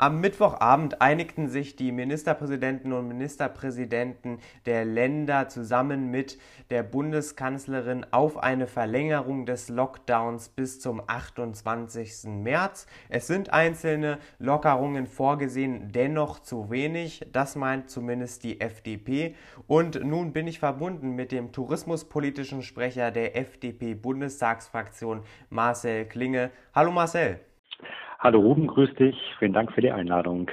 Am Mittwochabend einigten sich die Ministerpräsidenten und Ministerpräsidenten der Länder zusammen mit der Bundeskanzlerin auf eine Verlängerung des Lockdowns bis zum 28. März. Es sind einzelne Lockerungen vorgesehen, dennoch zu wenig. Das meint zumindest die FDP. Und nun bin ich verbunden mit dem tourismuspolitischen Sprecher der FDP-Bundestagsfraktion Marcel Klinge. Hallo Marcel. Hallo Ruben, grüß dich. Vielen Dank für die Einladung.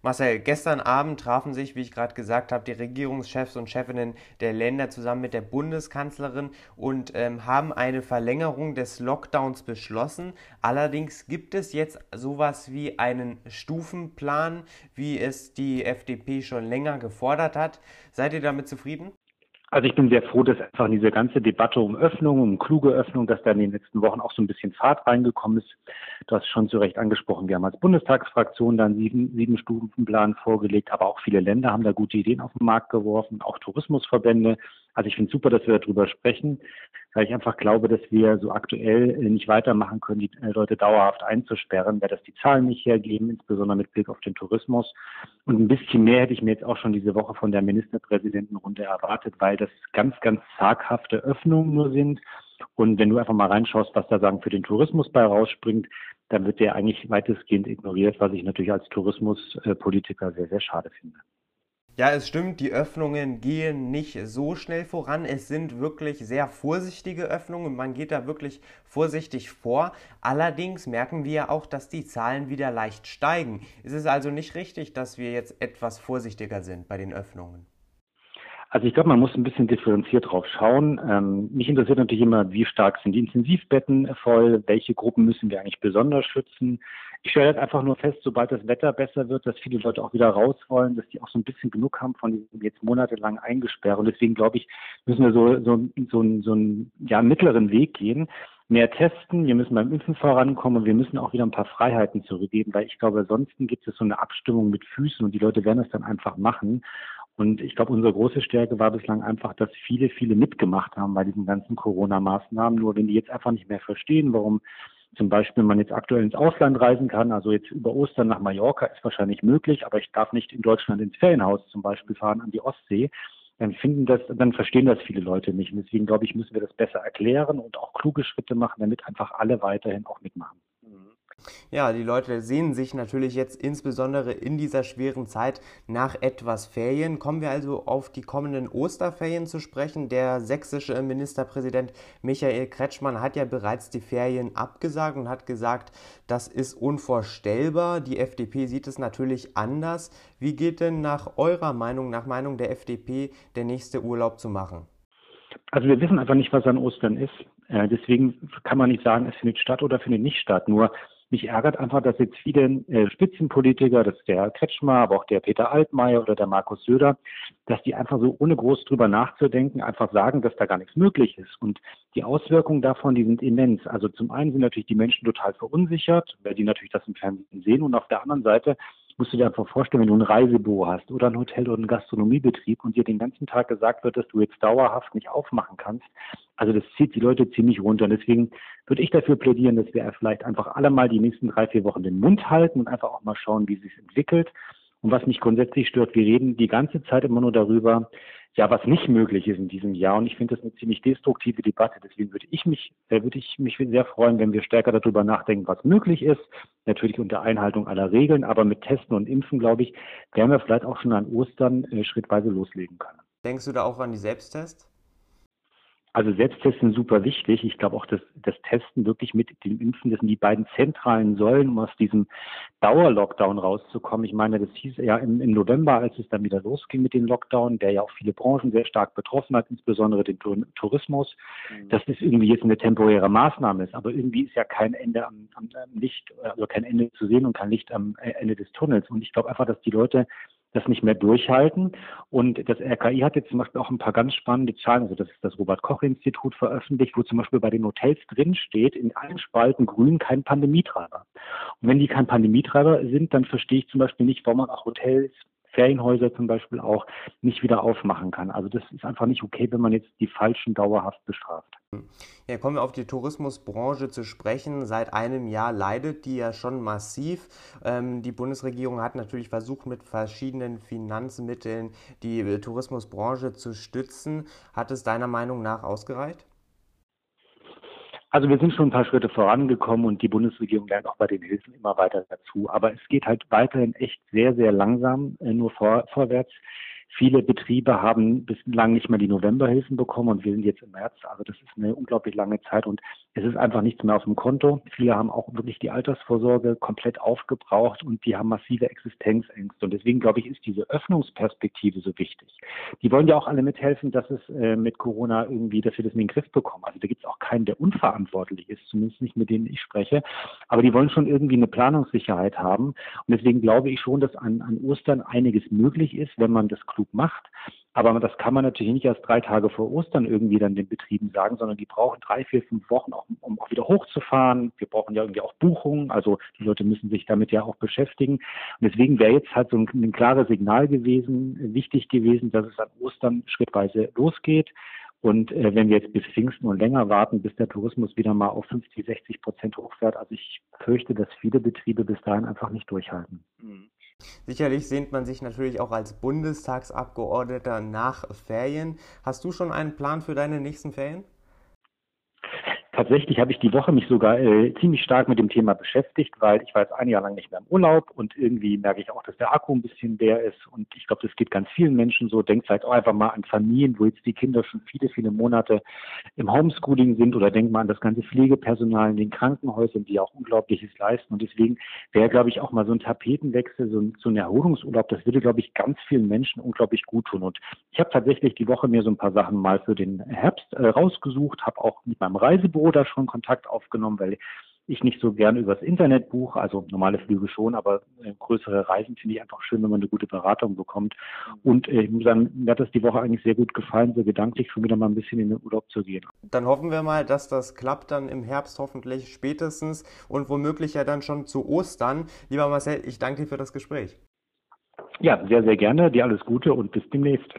Marcel, gestern Abend trafen sich, wie ich gerade gesagt habe, die Regierungschefs und Chefinnen der Länder zusammen mit der Bundeskanzlerin und ähm, haben eine Verlängerung des Lockdowns beschlossen. Allerdings gibt es jetzt sowas wie einen Stufenplan, wie es die FDP schon länger gefordert hat. Seid ihr damit zufrieden? Also ich bin sehr froh, dass einfach diese ganze Debatte um Öffnung, um kluge Öffnung, dass da in den letzten Wochen auch so ein bisschen Fahrt reingekommen ist. Du hast schon zu Recht angesprochen. Wir haben als Bundestagsfraktion dann sieben, sieben Stufenplan vorgelegt, aber auch viele Länder haben da gute Ideen auf den Markt geworfen, auch Tourismusverbände. Also ich finde super, dass wir darüber sprechen, weil ich einfach glaube, dass wir so aktuell äh, nicht weitermachen können, die äh, Leute dauerhaft einzusperren, weil das die Zahlen nicht hergeben, insbesondere mit Blick auf den Tourismus. Und ein bisschen mehr hätte ich mir jetzt auch schon diese Woche von der Ministerpräsidentenrunde erwartet, weil das ganz, ganz zaghafte Öffnungen nur sind. Und wenn du einfach mal reinschaust, was da sagen für den Tourismus bei rausspringt, dann wird der eigentlich weitestgehend ignoriert, was ich natürlich als Tourismuspolitiker sehr, sehr schade finde. Ja, es stimmt, die Öffnungen gehen nicht so schnell voran. Es sind wirklich sehr vorsichtige Öffnungen. Man geht da wirklich vorsichtig vor. Allerdings merken wir auch, dass die Zahlen wieder leicht steigen. Es ist also nicht richtig, dass wir jetzt etwas vorsichtiger sind bei den Öffnungen. Also ich glaube, man muss ein bisschen differenziert drauf schauen. Ähm, mich interessiert natürlich immer, wie stark sind die Intensivbetten voll, welche Gruppen müssen wir eigentlich besonders schützen. Ich stelle halt einfach nur fest, sobald das Wetter besser wird, dass viele Leute auch wieder raus wollen, dass die auch so ein bisschen genug haben von diesem jetzt monatelang eingesperrt. Und deswegen glaube ich, müssen wir so, so, so, so einen ja, mittleren Weg gehen mehr testen, wir müssen beim Impfen vorankommen und wir müssen auch wieder ein paar Freiheiten zurückgeben, weil ich glaube, ansonsten gibt es so eine Abstimmung mit Füßen und die Leute werden es dann einfach machen. Und ich glaube, unsere große Stärke war bislang einfach, dass viele, viele mitgemacht haben bei diesen ganzen Corona-Maßnahmen. Nur wenn die jetzt einfach nicht mehr verstehen, warum zum Beispiel man jetzt aktuell ins Ausland reisen kann, also jetzt über Ostern nach Mallorca ist wahrscheinlich möglich, aber ich darf nicht in Deutschland ins Ferienhaus zum Beispiel fahren an die Ostsee, dann finden das, dann verstehen das viele Leute nicht. Und deswegen glaube ich, müssen wir das besser erklären und auch kluge Schritte machen, damit einfach alle weiterhin auch mitmachen. Ja, die Leute sehnen sich natürlich jetzt insbesondere in dieser schweren Zeit nach etwas Ferien. Kommen wir also auf die kommenden Osterferien zu sprechen. Der sächsische Ministerpräsident Michael Kretschmann hat ja bereits die Ferien abgesagt und hat gesagt, das ist unvorstellbar. Die FDP sieht es natürlich anders. Wie geht denn nach eurer Meinung, nach Meinung der FDP, der nächste Urlaub zu machen? Also wir wissen einfach nicht, was an Ostern ist. Äh, deswegen kann man nicht sagen, es findet statt oder findet nicht statt. Nur mich ärgert einfach, dass jetzt viele äh, Spitzenpolitiker, das ist der Kretschmer, aber auch der Peter Altmaier oder der Markus Söder, dass die einfach so ohne groß drüber nachzudenken einfach sagen, dass da gar nichts möglich ist. Und die Auswirkungen davon, die sind immens. Also zum einen sind natürlich die Menschen total verunsichert, weil die natürlich das im Fernsehen sehen. Und auf der anderen Seite musst du dir einfach vorstellen, wenn du ein Reisebüro hast oder ein Hotel oder einen Gastronomiebetrieb und dir den ganzen Tag gesagt wird, dass du jetzt dauerhaft nicht aufmachen kannst, also das zieht die Leute ziemlich runter. Und deswegen würde ich dafür plädieren, dass wir vielleicht einfach alle mal die nächsten drei, vier Wochen den Mund halten und einfach auch mal schauen, wie es sich entwickelt. Und was mich grundsätzlich stört, wir reden die ganze Zeit immer nur darüber, ja, was nicht möglich ist in diesem Jahr. Und ich finde das eine ziemlich destruktive Debatte. Deswegen würde ich mich, äh, würde ich mich sehr freuen, wenn wir stärker darüber nachdenken, was möglich ist. Natürlich unter Einhaltung aller Regeln, aber mit Testen und Impfen, glaube ich, werden wir vielleicht auch schon an Ostern äh, schrittweise loslegen können. Denkst du da auch an die Selbsttests? Also Selbsttests sind super wichtig. Ich glaube auch, dass das Testen wirklich mit dem Impfen, das sind die beiden zentralen Säulen, um aus diesem Dauerlockdown rauszukommen. Ich meine, das hieß ja im, im, November, als es dann wieder losging mit dem Lockdown, der ja auch viele Branchen sehr stark betroffen hat, insbesondere den Tourismus, mhm. dass das irgendwie jetzt eine temporäre Maßnahme ist. Aber irgendwie ist ja kein Ende am, am, am Licht, also kein Ende zu sehen und kein Licht am Ende des Tunnels. Und ich glaube einfach, dass die Leute das nicht mehr durchhalten. Und das RKI hat jetzt zum Beispiel auch ein paar ganz spannende Zahlen, also das ist das Robert-Koch-Institut veröffentlicht, wo zum Beispiel bei den Hotels drin steht, in allen Spalten grün kein Pandemietreiber. Und wenn die kein Pandemietreiber sind, dann verstehe ich zum Beispiel nicht, warum man auch Hotels Ferienhäuser zum Beispiel auch nicht wieder aufmachen kann. Also das ist einfach nicht okay, wenn man jetzt die Falschen dauerhaft bestraft. Ja, kommen wir auf die Tourismusbranche zu sprechen. Seit einem Jahr leidet die ja schon massiv. Ähm, die Bundesregierung hat natürlich versucht, mit verschiedenen Finanzmitteln die Tourismusbranche zu stützen. Hat es deiner Meinung nach ausgereicht? Also wir sind schon ein paar Schritte vorangekommen und die Bundesregierung lernt auch bei den Hilfen immer weiter dazu. Aber es geht halt weiterhin echt sehr, sehr langsam äh, nur vor, vorwärts. Viele Betriebe haben bislang nicht mal die Novemberhilfen bekommen und wir sind jetzt im März. Also das ist eine unglaublich lange Zeit und es ist einfach nichts mehr auf dem Konto. Viele haben auch wirklich die Altersvorsorge komplett aufgebraucht und die haben massive Existenzängste. Und deswegen glaube ich, ist diese Öffnungsperspektive so wichtig. Die wollen ja auch alle mithelfen, dass es äh, mit Corona irgendwie, dass wir das in den Griff bekommen. Also da gibt es auch keinen, der unverantwortlich ist, zumindest nicht mit denen ich spreche. Aber die wollen schon irgendwie eine Planungssicherheit haben. Und deswegen glaube ich schon, dass an, an Ostern einiges möglich ist, wenn man das klug macht. Aber das kann man natürlich nicht erst drei Tage vor Ostern irgendwie dann den Betrieben sagen, sondern die brauchen drei, vier, fünf Wochen, auch, um auch wieder hochzufahren. Wir brauchen ja irgendwie auch Buchungen. Also die Leute müssen sich damit ja auch beschäftigen. Und deswegen wäre jetzt halt so ein, ein klares Signal gewesen, wichtig gewesen, dass es an Ostern schrittweise losgeht. Und äh, wenn wir jetzt bis Pfingsten und länger warten, bis der Tourismus wieder mal auf 50, 60 Prozent hochfährt, also ich fürchte, dass viele Betriebe bis dahin einfach nicht durchhalten. Mhm. Sicherlich sehnt man sich natürlich auch als Bundestagsabgeordneter nach Ferien. Hast du schon einen Plan für deine nächsten Ferien? Tatsächlich habe ich die Woche mich sogar äh, ziemlich stark mit dem Thema beschäftigt, weil ich war jetzt ein Jahr lang nicht mehr im Urlaub und irgendwie merke ich auch, dass der Akku ein bisschen leer ist und ich glaube, das geht ganz vielen Menschen so. Denkt vielleicht auch einfach mal an Familien, wo jetzt die Kinder schon viele, viele Monate im Homeschooling sind oder denkt mal an das ganze Pflegepersonal in den Krankenhäusern, die auch Unglaubliches leisten und deswegen wäre, glaube ich, auch mal so ein Tapetenwechsel, so ein, so ein Erholungsurlaub, das würde, glaube ich, ganz vielen Menschen unglaublich gut tun und ich habe tatsächlich die Woche mir so ein paar Sachen mal für den Herbst äh, rausgesucht, habe auch mit meinem Reisebüro da schon Kontakt aufgenommen, weil ich nicht so gern übers Internet buche, also normale Flüge schon, aber äh, größere Reisen finde ich einfach schön, wenn man eine gute Beratung bekommt. Und äh, ich muss sagen, mir hat das die Woche eigentlich sehr gut gefallen, so gedanklich schon wieder mal ein bisschen in den Urlaub zu gehen. Dann hoffen wir mal, dass das klappt dann im Herbst hoffentlich spätestens und womöglich ja dann schon zu Ostern. Lieber Marcel, ich danke dir für das Gespräch. Ja, sehr, sehr gerne. Dir alles Gute und bis demnächst.